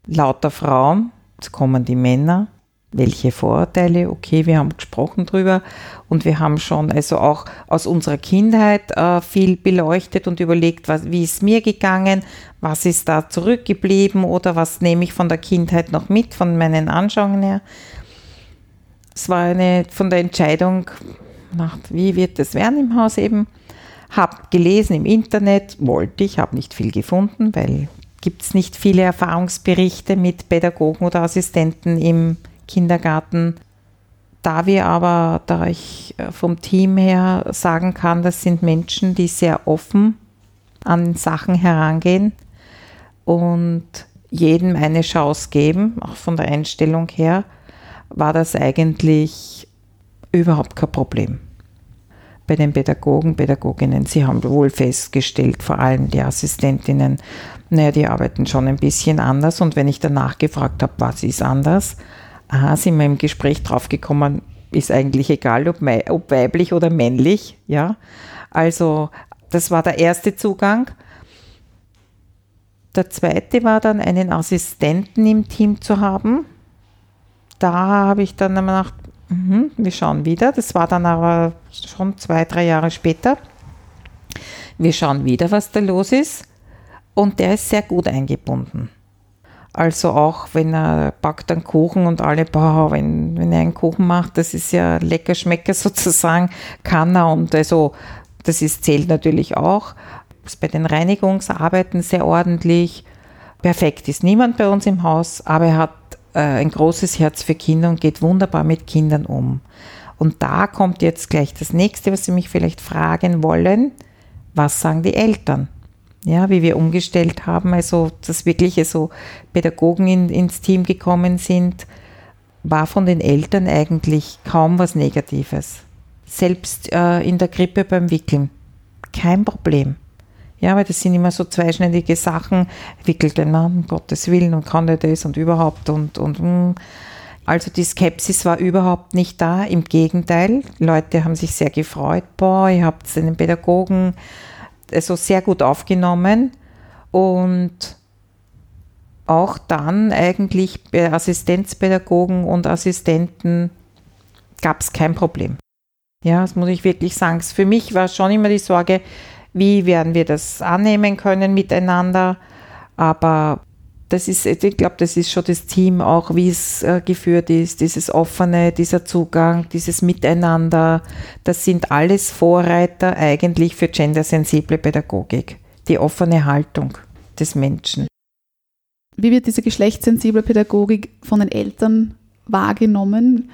Lauter Frauen, jetzt kommen die Männer, welche Vorurteile, okay, wir haben gesprochen drüber und wir haben schon also auch aus unserer Kindheit äh, viel beleuchtet und überlegt, was, wie ist mir gegangen, was ist da zurückgeblieben oder was nehme ich von der Kindheit noch mit, von meinen Anschauungen her. Es war eine von der Entscheidung, nach, wie wird es werden im Haus eben, habe gelesen im Internet, wollte ich, habe nicht viel gefunden, weil gibt es nicht viele Erfahrungsberichte mit Pädagogen oder Assistenten im Kindergarten. Da wir aber, da ich äh, vom Team her sagen kann, das sind Menschen, die sehr offen an Sachen herangehen und jedem eine Chance geben, auch von der Einstellung her, war das eigentlich überhaupt kein Problem. Bei den Pädagogen, Pädagoginnen, sie haben wohl festgestellt, vor allem die Assistentinnen, naja, die arbeiten schon ein bisschen anders und wenn ich danach gefragt habe, was ist anders, aha, sind wir im Gespräch draufgekommen, ist eigentlich egal, ob, ob weiblich oder männlich. Ja? Also das war der erste Zugang. Der zweite war dann, einen Assistenten im Team zu haben. Da habe ich dann gedacht, mh, wir schauen wieder. Das war dann aber schon zwei, drei Jahre später. Wir schauen wieder, was da los ist. Und der ist sehr gut eingebunden. Also auch wenn er backt einen Kuchen und alle, boah, wenn, wenn er einen Kuchen macht, das ist ja lecker Schmecker sozusagen, kann er und also das ist, zählt natürlich auch. Ist bei den Reinigungsarbeiten sehr ordentlich. Perfekt ist niemand bei uns im Haus, aber er hat äh, ein großes Herz für Kinder und geht wunderbar mit Kindern um. Und da kommt jetzt gleich das nächste, was Sie mich vielleicht fragen wollen. Was sagen die Eltern? ja, wie wir umgestellt haben, also dass wirklich so Pädagogen in, ins Team gekommen sind, war von den Eltern eigentlich kaum was Negatives. Selbst äh, in der Grippe beim Wickeln, kein Problem. Ja, weil das sind immer so zweischneidige Sachen. Wickelt ein Mann, um Gottes Willen, und kann der das und überhaupt und, und, und. Hm. Also die Skepsis war überhaupt nicht da. Im Gegenteil, Leute haben sich sehr gefreut. Boah, ihr habt einen Pädagogen also sehr gut aufgenommen und auch dann eigentlich bei Assistenzpädagogen und Assistenten gab es kein Problem. Ja, das muss ich wirklich sagen. Für mich war schon immer die Sorge, wie werden wir das annehmen können miteinander. Aber das ist, ich glaube, das ist schon das Team auch, wie es äh, geführt ist, dieses offene, dieser Zugang, dieses Miteinander. Das sind alles Vorreiter eigentlich für gendersensible Pädagogik. Die offene Haltung des Menschen. Wie wird diese geschlechtssensible Pädagogik von den Eltern wahrgenommen?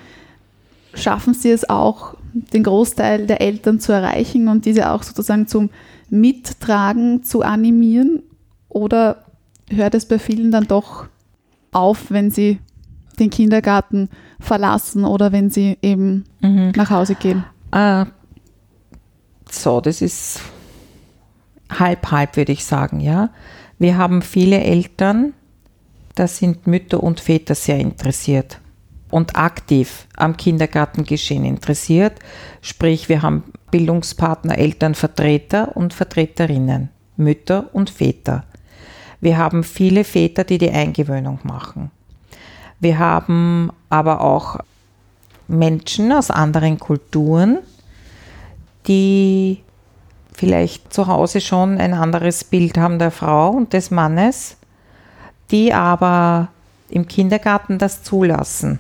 Schaffen Sie es auch, den Großteil der Eltern zu erreichen und diese auch sozusagen zum Mittragen zu animieren? Oder hört es bei vielen dann doch auf, wenn sie den Kindergarten verlassen oder wenn sie eben mhm. nach Hause gehen? Äh, so, das ist halb, halb, würde ich sagen, ja. Wir haben viele Eltern, da sind Mütter und Väter sehr interessiert und aktiv am Kindergartengeschehen interessiert. Sprich, wir haben Bildungspartner, Elternvertreter und Vertreterinnen, Mütter und Väter. Wir haben viele Väter, die die Eingewöhnung machen. Wir haben aber auch Menschen aus anderen Kulturen, die vielleicht zu Hause schon ein anderes Bild haben der Frau und des Mannes, die aber im Kindergarten das zulassen.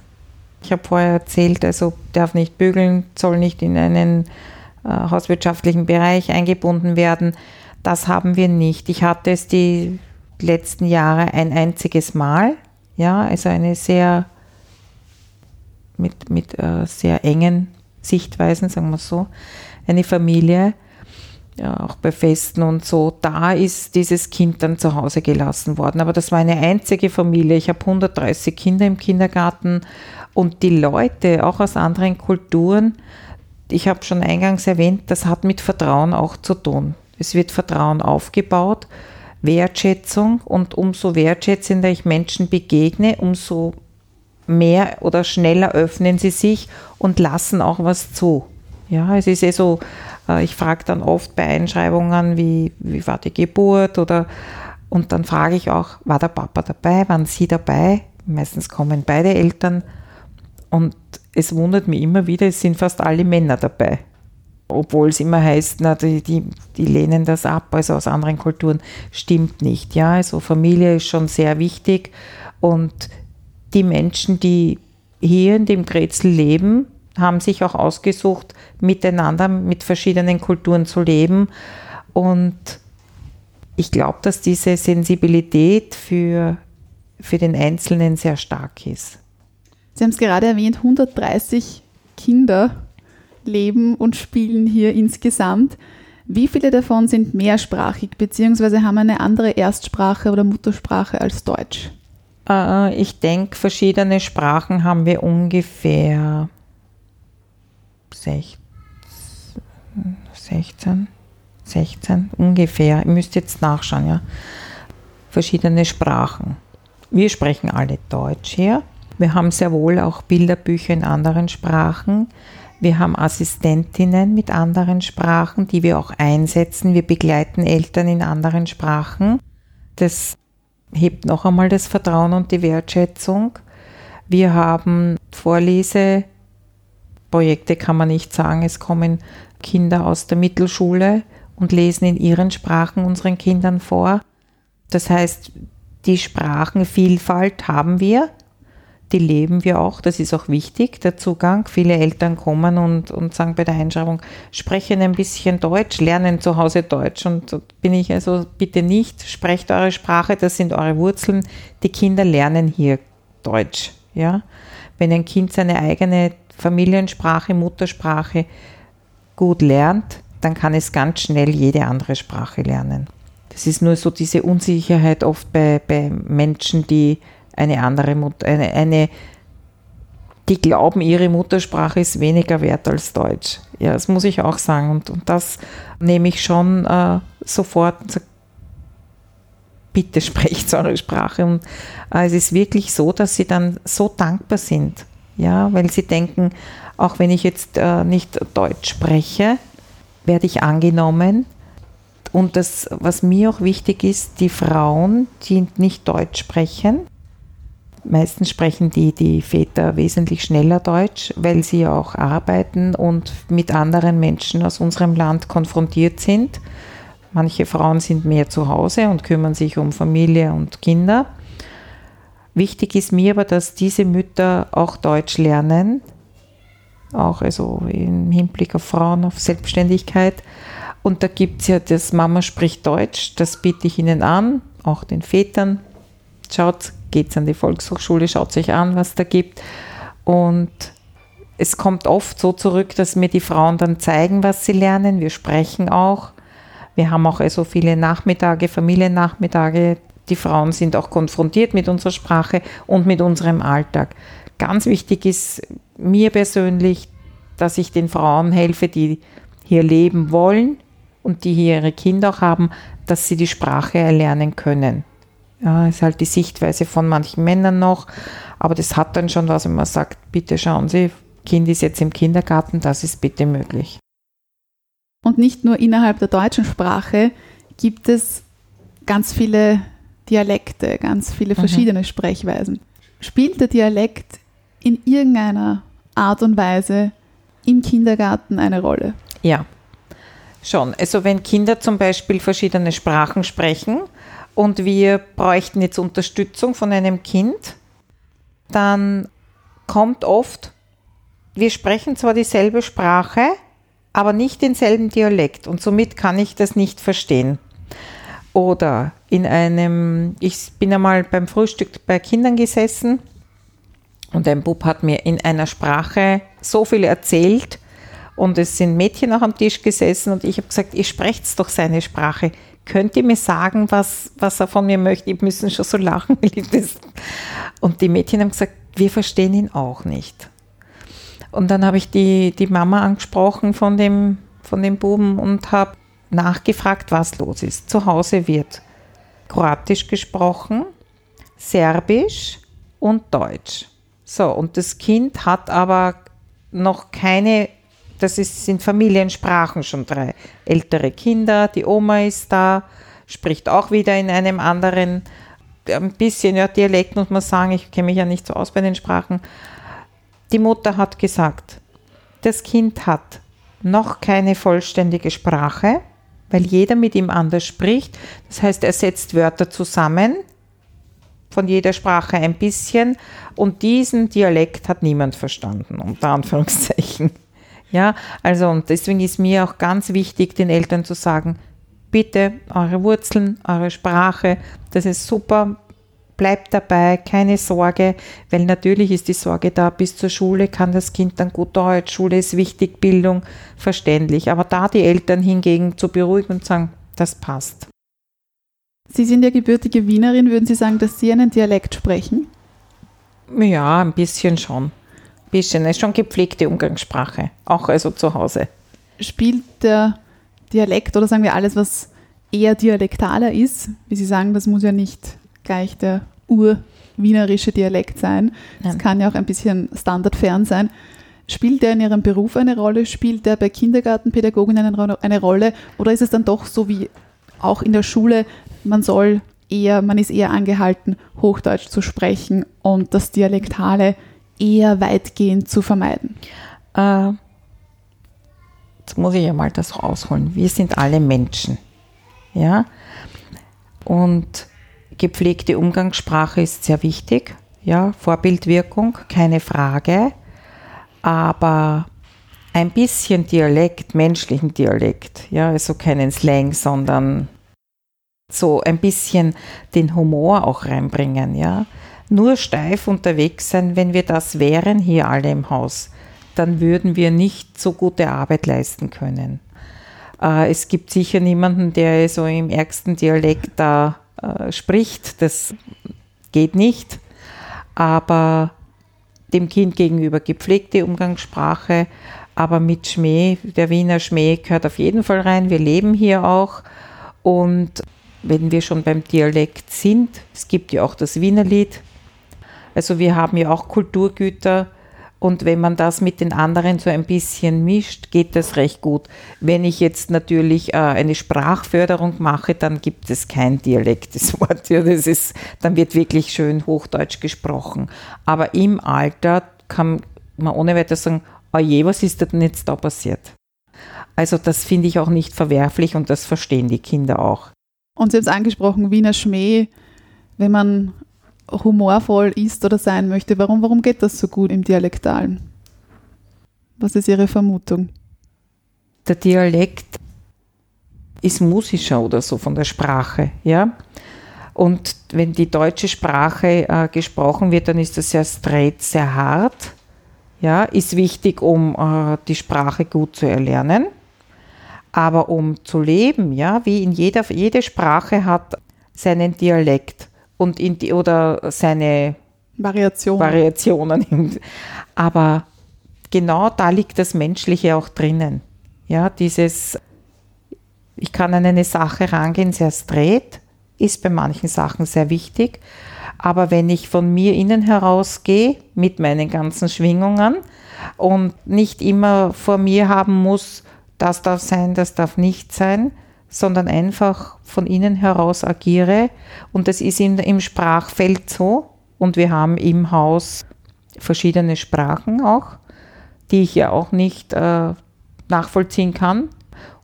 Ich habe vorher erzählt, also darf nicht bügeln, soll nicht in einen äh, hauswirtschaftlichen Bereich eingebunden werden. Das haben wir nicht. Ich hatte es die letzten Jahre ein einziges Mal. Ja, also eine sehr mit, mit äh, sehr engen Sichtweisen, sagen wir so, eine Familie, ja, auch bei Festen und so, da ist dieses Kind dann zu Hause gelassen worden. Aber das war eine einzige Familie. Ich habe 130 Kinder im Kindergarten und die Leute, auch aus anderen Kulturen, ich habe schon eingangs erwähnt, das hat mit Vertrauen auch zu tun. Es wird Vertrauen aufgebaut, Wertschätzung und umso wertschätzender ich Menschen begegne, umso mehr oder schneller öffnen sie sich und lassen auch was zu. Ja, es ist eh so, äh, ich frage dann oft bei Einschreibungen, wie, wie war die Geburt oder und dann frage ich auch, war der Papa dabei, waren Sie dabei? Meistens kommen beide Eltern und es wundert mich immer wieder, es sind fast alle Männer dabei. Obwohl es immer heißt, na, die, die, die lehnen das ab, also aus anderen Kulturen. Stimmt nicht. Ja, also Familie ist schon sehr wichtig und die Menschen, die hier in dem Grätzl leben, haben sich auch ausgesucht, miteinander mit verschiedenen Kulturen zu leben. Und ich glaube, dass diese Sensibilität für, für den Einzelnen sehr stark ist. Sie haben es gerade erwähnt, 130 Kinder leben und spielen hier insgesamt. Wie viele davon sind mehrsprachig bzw. haben eine andere Erstsprache oder Muttersprache als Deutsch? Äh, ich denke, verschiedene Sprachen haben wir ungefähr 16, 16, 16 ungefähr. Ihr müsst jetzt nachschauen, ja. Verschiedene Sprachen. Wir sprechen alle Deutsch hier. Wir haben sehr wohl auch Bilderbücher in anderen Sprachen. Wir haben Assistentinnen mit anderen Sprachen, die wir auch einsetzen. Wir begleiten Eltern in anderen Sprachen. Das hebt noch einmal das Vertrauen und die Wertschätzung. Wir haben Vorleseprojekte, kann man nicht sagen. Es kommen Kinder aus der Mittelschule und lesen in ihren Sprachen unseren Kindern vor. Das heißt, die Sprachenvielfalt haben wir die leben wir auch. Das ist auch wichtig, der Zugang. Viele Eltern kommen und, und sagen bei der Einschreibung, sprechen ein bisschen Deutsch, lernen zu Hause Deutsch. Und bin ich also bitte nicht, sprecht eure Sprache, das sind eure Wurzeln. Die Kinder lernen hier Deutsch. Ja? Wenn ein Kind seine eigene Familiensprache, Muttersprache gut lernt, dann kann es ganz schnell jede andere Sprache lernen. Das ist nur so diese Unsicherheit oft bei, bei Menschen, die eine andere Mutter, eine, eine, die glauben, ihre Muttersprache ist weniger wert als Deutsch. Ja, das muss ich auch sagen. Und, und das nehme ich schon äh, sofort bitte sprecht eure Sprache. Und äh, es ist wirklich so, dass sie dann so dankbar sind. Ja, weil sie denken, auch wenn ich jetzt äh, nicht Deutsch spreche, werde ich angenommen. Und das, was mir auch wichtig ist, die Frauen, die nicht Deutsch sprechen, Meistens sprechen die, die Väter wesentlich schneller Deutsch, weil sie auch arbeiten und mit anderen Menschen aus unserem Land konfrontiert sind. Manche Frauen sind mehr zu Hause und kümmern sich um Familie und Kinder. Wichtig ist mir aber, dass diese Mütter auch Deutsch lernen, auch also im Hinblick auf Frauen, auf Selbstständigkeit. Und da gibt es ja das Mama spricht Deutsch, das biete ich Ihnen an, auch den Vätern. Schaut, geht an die Volkshochschule, schaut sich an, was da gibt. Und es kommt oft so zurück, dass mir die Frauen dann zeigen, was sie lernen. Wir sprechen auch. Wir haben auch also viele Nachmittage, Familiennachmittage. Die Frauen sind auch konfrontiert mit unserer Sprache und mit unserem Alltag. Ganz wichtig ist mir persönlich, dass ich den Frauen helfe, die hier leben wollen und die hier ihre Kinder auch haben, dass sie die Sprache erlernen können. Ja, ist halt die Sichtweise von manchen Männern noch. Aber das hat dann schon was, wenn man sagt, bitte schauen Sie, Kind ist jetzt im Kindergarten, das ist bitte möglich. Und nicht nur innerhalb der deutschen Sprache gibt es ganz viele Dialekte, ganz viele mhm. verschiedene mhm. Sprechweisen. Spielt der Dialekt in irgendeiner Art und Weise im Kindergarten eine Rolle? Ja, schon. Also wenn Kinder zum Beispiel verschiedene Sprachen sprechen, und wir bräuchten jetzt Unterstützung von einem Kind, dann kommt oft, wir sprechen zwar dieselbe Sprache, aber nicht denselben Dialekt und somit kann ich das nicht verstehen. Oder in einem, ich bin einmal beim Frühstück bei Kindern gesessen und ein Bub hat mir in einer Sprache so viel erzählt und es sind Mädchen auch am Tisch gesessen und ich habe gesagt, ihr sprecht doch seine Sprache. Könnt ihr mir sagen, was, was er von mir möchte? Ich müssen schon so lachen. Und die Mädchen haben gesagt, wir verstehen ihn auch nicht. Und dann habe ich die, die Mama angesprochen von dem, von dem Buben und habe nachgefragt, was los ist. Zu Hause wird Kroatisch gesprochen, Serbisch und Deutsch. So, und das Kind hat aber noch keine, das ist, sind Familiensprachen schon drei. Ältere Kinder, die Oma ist da, spricht auch wieder in einem anderen, ein bisschen ja, Dialekt muss man sagen, ich kenne mich ja nicht so aus bei den Sprachen. Die Mutter hat gesagt, das Kind hat noch keine vollständige Sprache, weil jeder mit ihm anders spricht. Das heißt, er setzt Wörter zusammen, von jeder Sprache ein bisschen und diesen Dialekt hat niemand verstanden, unter Anführungszeichen. Ja, also und deswegen ist mir auch ganz wichtig, den Eltern zu sagen, bitte eure Wurzeln, eure Sprache, das ist super, bleibt dabei, keine Sorge, weil natürlich ist die Sorge da, bis zur Schule kann das Kind dann gut Deutsch, Schule ist wichtig, Bildung, verständlich. Aber da die Eltern hingegen zu beruhigen und sagen, das passt. Sie sind ja gebürtige Wienerin. Würden Sie sagen, dass Sie einen Dialekt sprechen? Ja, ein bisschen schon. Bisschen. Es ist schon gepflegte Umgangssprache, auch also zu Hause. Spielt der Dialekt oder sagen wir alles, was eher dialektaler ist, wie Sie sagen, das muss ja nicht gleich der urwienerische Dialekt sein. Das kann ja auch ein bisschen standardfern sein. Spielt der in Ihrem Beruf eine Rolle? Spielt der bei Kindergartenpädagogen eine Rolle? Oder ist es dann doch so wie auch in der Schule, man soll eher, man ist eher angehalten, Hochdeutsch zu sprechen und das Dialektale eher weitgehend zu vermeiden? Äh, jetzt muss ich ja mal das rausholen. Wir sind alle Menschen. Ja? Und gepflegte Umgangssprache ist sehr wichtig. Ja, Vorbildwirkung, keine Frage. Aber ein bisschen Dialekt, menschlichen Dialekt, ja, also keinen Slang, sondern so ein bisschen den Humor auch reinbringen, ja. Nur steif unterwegs sein, wenn wir das wären hier alle im Haus, dann würden wir nicht so gute Arbeit leisten können. Äh, es gibt sicher niemanden, der so im ärgsten Dialekt da äh, spricht, das geht nicht, aber dem Kind gegenüber gepflegte Umgangssprache, aber mit Schmäh, der Wiener Schmäh gehört auf jeden Fall rein. Wir leben hier auch und wenn wir schon beim Dialekt sind, es gibt ja auch das Wienerlied. Also wir haben ja auch Kulturgüter und wenn man das mit den anderen so ein bisschen mischt, geht das recht gut. Wenn ich jetzt natürlich äh, eine Sprachförderung mache, dann gibt es kein dialektes Wort. Ja, das ist, dann wird wirklich schön Hochdeutsch gesprochen. Aber im Alter kann man ohne weiter sagen, oh je, was ist denn jetzt da passiert? Also das finde ich auch nicht verwerflich und das verstehen die Kinder auch. Und Sie haben es angesprochen, Wiener Schmäh, wenn man humorvoll ist oder sein möchte, warum, warum geht das so gut im Dialektalen? Was ist Ihre Vermutung? Der Dialekt ist musischer oder so von der Sprache, ja. Und wenn die deutsche Sprache äh, gesprochen wird, dann ist das sehr straight, sehr hart. Ja, ist wichtig, um äh, die Sprache gut zu erlernen. Aber um zu leben, ja, wie in jeder, jede Sprache hat seinen Dialekt und in die, oder seine Variation. Variationen. Aber genau da liegt das Menschliche auch drinnen. Ja, dieses, ich kann an eine Sache rangehen, sehr straight, ist bei manchen Sachen sehr wichtig. Aber wenn ich von mir innen herausgehe mit meinen ganzen Schwingungen und nicht immer vor mir haben muss, das darf sein, das darf nicht sein, sondern einfach von innen heraus agiere. Und das ist in, im Sprachfeld so. Und wir haben im Haus verschiedene Sprachen auch, die ich ja auch nicht äh, nachvollziehen kann.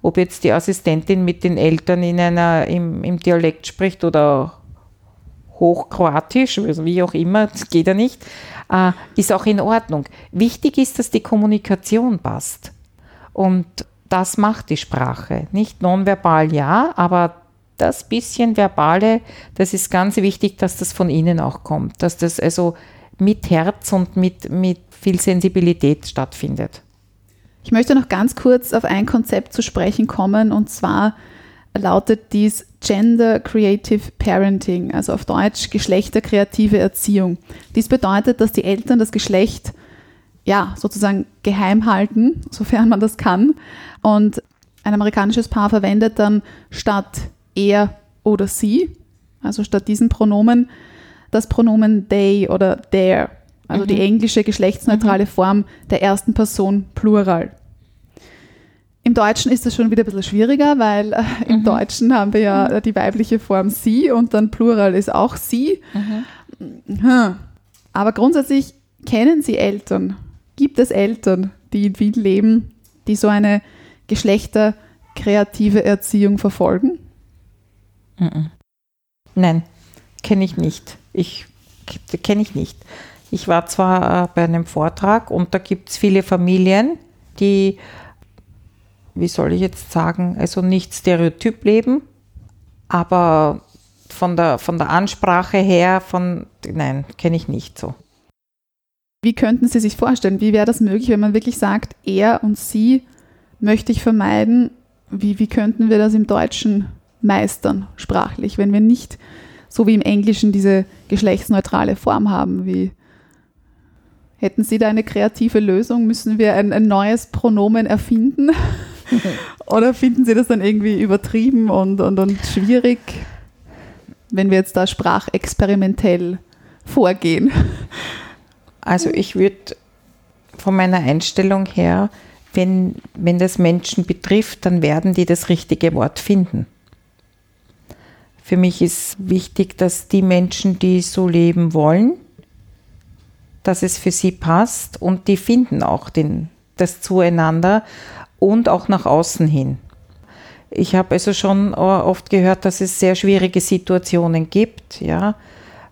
Ob jetzt die Assistentin mit den Eltern in einer, im, im Dialekt spricht oder Hochkroatisch, also wie auch immer, das geht ja nicht, äh, ist auch in Ordnung. Wichtig ist, dass die Kommunikation passt. Und das macht die Sprache. Nicht nonverbal ja, aber das bisschen Verbale, das ist ganz wichtig, dass das von Ihnen auch kommt, dass das also mit Herz und mit, mit viel Sensibilität stattfindet. Ich möchte noch ganz kurz auf ein Konzept zu sprechen kommen und zwar lautet dies Gender Creative Parenting, also auf Deutsch geschlechterkreative Erziehung. Dies bedeutet, dass die Eltern das Geschlecht ja sozusagen geheim halten, sofern man das kann. Und ein amerikanisches Paar verwendet dann statt er oder sie, also statt diesen Pronomen, das Pronomen they oder their, also mhm. die englische geschlechtsneutrale mhm. Form der ersten Person Plural. Im Deutschen ist das schon wieder ein bisschen schwieriger, weil äh, im mhm. Deutschen haben wir ja mhm. die weibliche Form sie und dann Plural ist auch sie. Mhm. Hm. Aber grundsätzlich kennen Sie Eltern. Gibt es Eltern, die in Wien leben, die so eine geschlechterkreative Erziehung verfolgen? Nein, kenne ich nicht. Ich kenne ich nicht. Ich war zwar äh, bei einem Vortrag und da gibt es viele Familien, die wie soll ich jetzt sagen, also nicht stereotyp leben, aber von der, von der Ansprache her, von, nein, kenne ich nicht so. Wie könnten Sie sich vorstellen, wie wäre das möglich, wenn man wirklich sagt, er und sie möchte ich vermeiden? Wie, wie könnten wir das im Deutschen meistern, sprachlich, wenn wir nicht so wie im Englischen diese geschlechtsneutrale Form haben? Wie, hätten Sie da eine kreative Lösung? Müssen wir ein, ein neues Pronomen erfinden? Oder finden Sie das dann irgendwie übertrieben und, und, und schwierig, wenn wir jetzt da sprachexperimentell vorgehen? Also ich würde von meiner Einstellung her, wenn, wenn das Menschen betrifft, dann werden die das richtige Wort finden. Für mich ist wichtig, dass die Menschen, die so leben wollen, dass es für sie passt und die finden auch den, das Zueinander und auch nach außen hin. Ich habe also schon äh, oft gehört, dass es sehr schwierige Situationen gibt. Ja.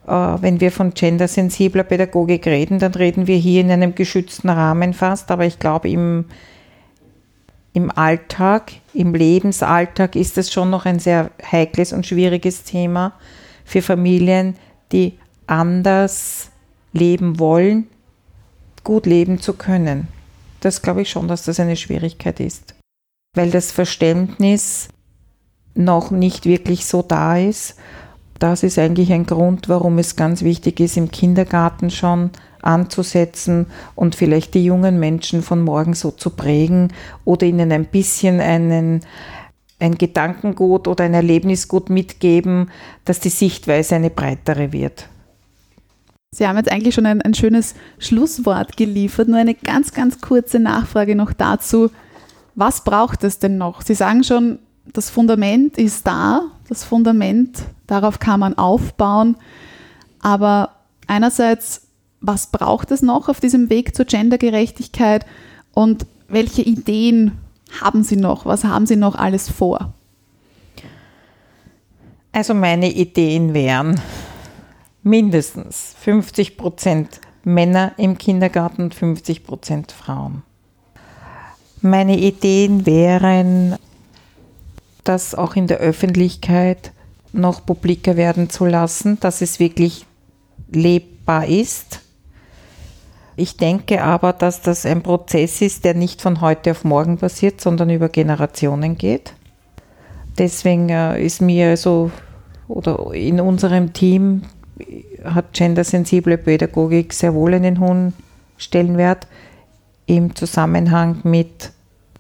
Äh, wenn wir von gendersensibler Pädagogik reden, dann reden wir hier in einem geschützten Rahmen fast, aber ich glaube, im, im Alltag, im Lebensalltag ist es schon noch ein sehr heikles und schwieriges Thema für Familien, die anders leben wollen, gut leben zu können das glaube ich schon, dass das eine Schwierigkeit ist. Weil das Verständnis noch nicht wirklich so da ist. Das ist eigentlich ein Grund, warum es ganz wichtig ist, im Kindergarten schon anzusetzen und vielleicht die jungen Menschen von morgen so zu prägen oder ihnen ein bisschen einen, ein Gedankengut oder ein Erlebnisgut mitgeben, dass die Sichtweise eine breitere wird. Sie haben jetzt eigentlich schon ein, ein schönes Schlusswort geliefert. Nur eine ganz, ganz kurze Nachfrage noch dazu. Was braucht es denn noch? Sie sagen schon, das Fundament ist da, das Fundament, darauf kann man aufbauen. Aber einerseits, was braucht es noch auf diesem Weg zur Gendergerechtigkeit und welche Ideen haben Sie noch? Was haben Sie noch alles vor? Also meine Ideen wären, mindestens 50 Prozent Männer im Kindergarten und 50 Prozent Frauen. Meine Ideen wären, das auch in der Öffentlichkeit noch publiker werden zu lassen, dass es wirklich lebbar ist. Ich denke aber, dass das ein Prozess ist, der nicht von heute auf morgen passiert, sondern über Generationen geht. Deswegen äh, ist mir so oder in unserem Team hat gendersensible Pädagogik sehr wohl einen hohen Stellenwert im Zusammenhang mit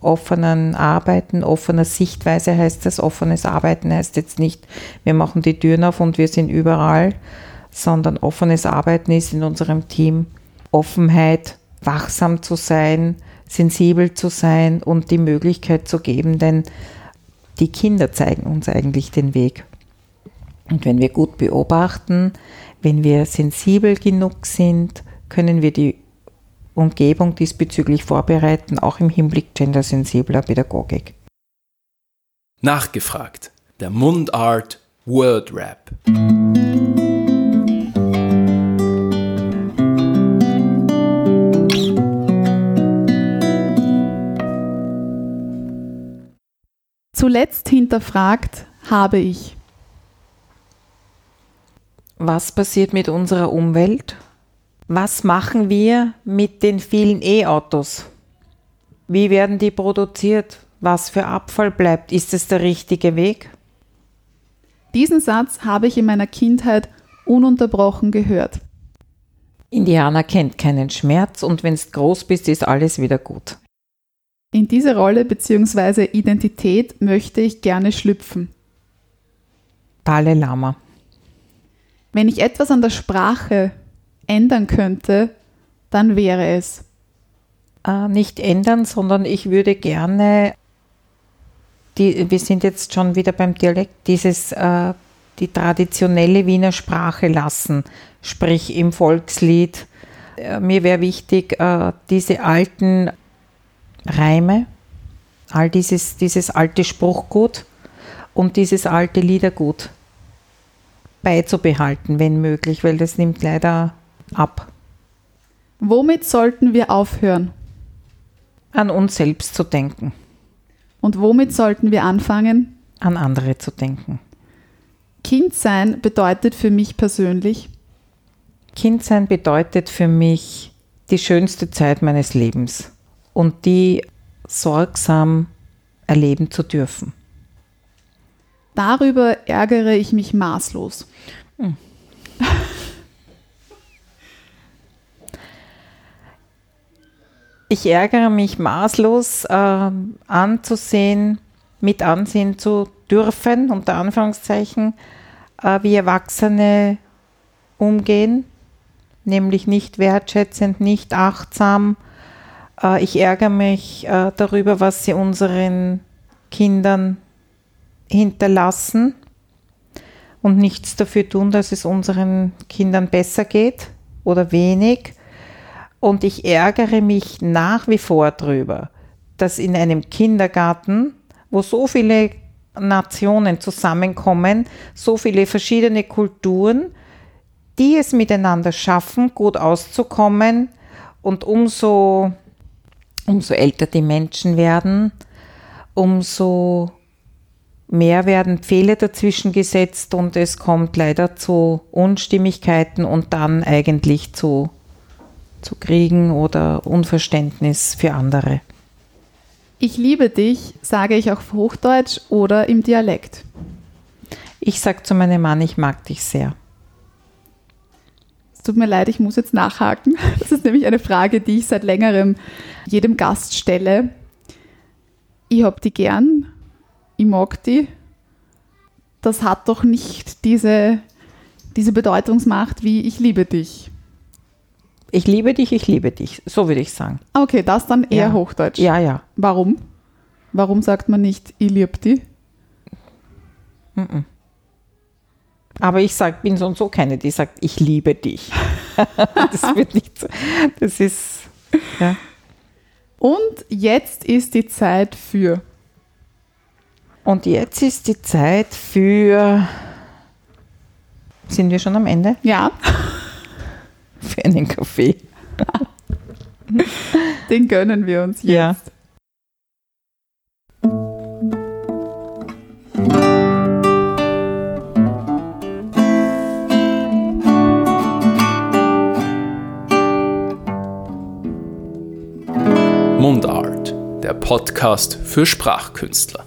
offenen Arbeiten, offener Sichtweise heißt das. Offenes Arbeiten heißt jetzt nicht, wir machen die Türen auf und wir sind überall, sondern offenes Arbeiten ist in unserem Team Offenheit, wachsam zu sein, sensibel zu sein und die Möglichkeit zu geben, denn die Kinder zeigen uns eigentlich den Weg. Und wenn wir gut beobachten, wenn wir sensibel genug sind, können wir die Umgebung diesbezüglich vorbereiten, auch im Hinblick gendersensibler Pädagogik. Nachgefragt. Der Mundart Word Rap. Zuletzt hinterfragt habe ich. Was passiert mit unserer Umwelt? Was machen wir mit den vielen E-Autos? Wie werden die produziert? Was für Abfall bleibt? Ist es der richtige Weg? Diesen Satz habe ich in meiner Kindheit ununterbrochen gehört. Indianer kennt keinen Schmerz und wenn du groß bist, ist alles wieder gut. In diese Rolle bzw. Identität möchte ich gerne schlüpfen. Dalai Lama. Wenn ich etwas an der Sprache ändern könnte, dann wäre es. Äh, nicht ändern, sondern ich würde gerne, die, wir sind jetzt schon wieder beim Dialekt, dieses, äh, die traditionelle Wiener Sprache lassen, sprich im Volkslied. Äh, mir wäre wichtig, äh, diese alten Reime, all dieses, dieses alte Spruchgut und dieses alte Liedergut beizubehalten, wenn möglich, weil das nimmt leider ab. Womit sollten wir aufhören? An uns selbst zu denken. Und womit sollten wir anfangen? An andere zu denken. Kindsein bedeutet für mich persönlich. Kindsein bedeutet für mich die schönste Zeit meines Lebens und die sorgsam erleben zu dürfen. Darüber ärgere ich mich maßlos. Hm. Ich ärgere mich maßlos äh, anzusehen, mit ansehen zu dürfen, unter Anführungszeichen, äh, wie Erwachsene umgehen, nämlich nicht wertschätzend, nicht achtsam. Äh, ich ärgere mich äh, darüber, was sie unseren Kindern hinterlassen und nichts dafür tun, dass es unseren Kindern besser geht oder wenig. Und ich ärgere mich nach wie vor darüber, dass in einem Kindergarten, wo so viele Nationen zusammenkommen, so viele verschiedene Kulturen, die es miteinander schaffen, gut auszukommen und umso, umso älter die Menschen werden, umso mehr werden Fehler dazwischen gesetzt und es kommt leider zu Unstimmigkeiten und dann eigentlich zu, zu Kriegen oder Unverständnis für andere. Ich liebe dich, sage ich auf Hochdeutsch oder im Dialekt. Ich sage zu meinem Mann, ich mag dich sehr. Es tut mir leid, ich muss jetzt nachhaken. Das ist nämlich eine Frage, die ich seit längerem jedem Gast stelle. Ich hab die gern, ich mag die, das hat doch nicht diese, diese Bedeutungsmacht wie ich liebe dich. Ich liebe dich, ich liebe dich, so würde ich sagen. Okay, das dann eher Ja. Hochdeutsch. Ja, ja. Warum? Warum sagt man nicht ich lieb die? Aber ich sag, bin so und so keine, die sagt, ich liebe dich. das wird nicht so. Das ist, ja. Und jetzt ist die Zeit für. Und jetzt ist die Zeit für. Sind wir schon am Ende? Ja, Für einen Kaffee. den gönnen wir uns jetzt. Ja. Mundart, der Podcast für Sprachkünstler.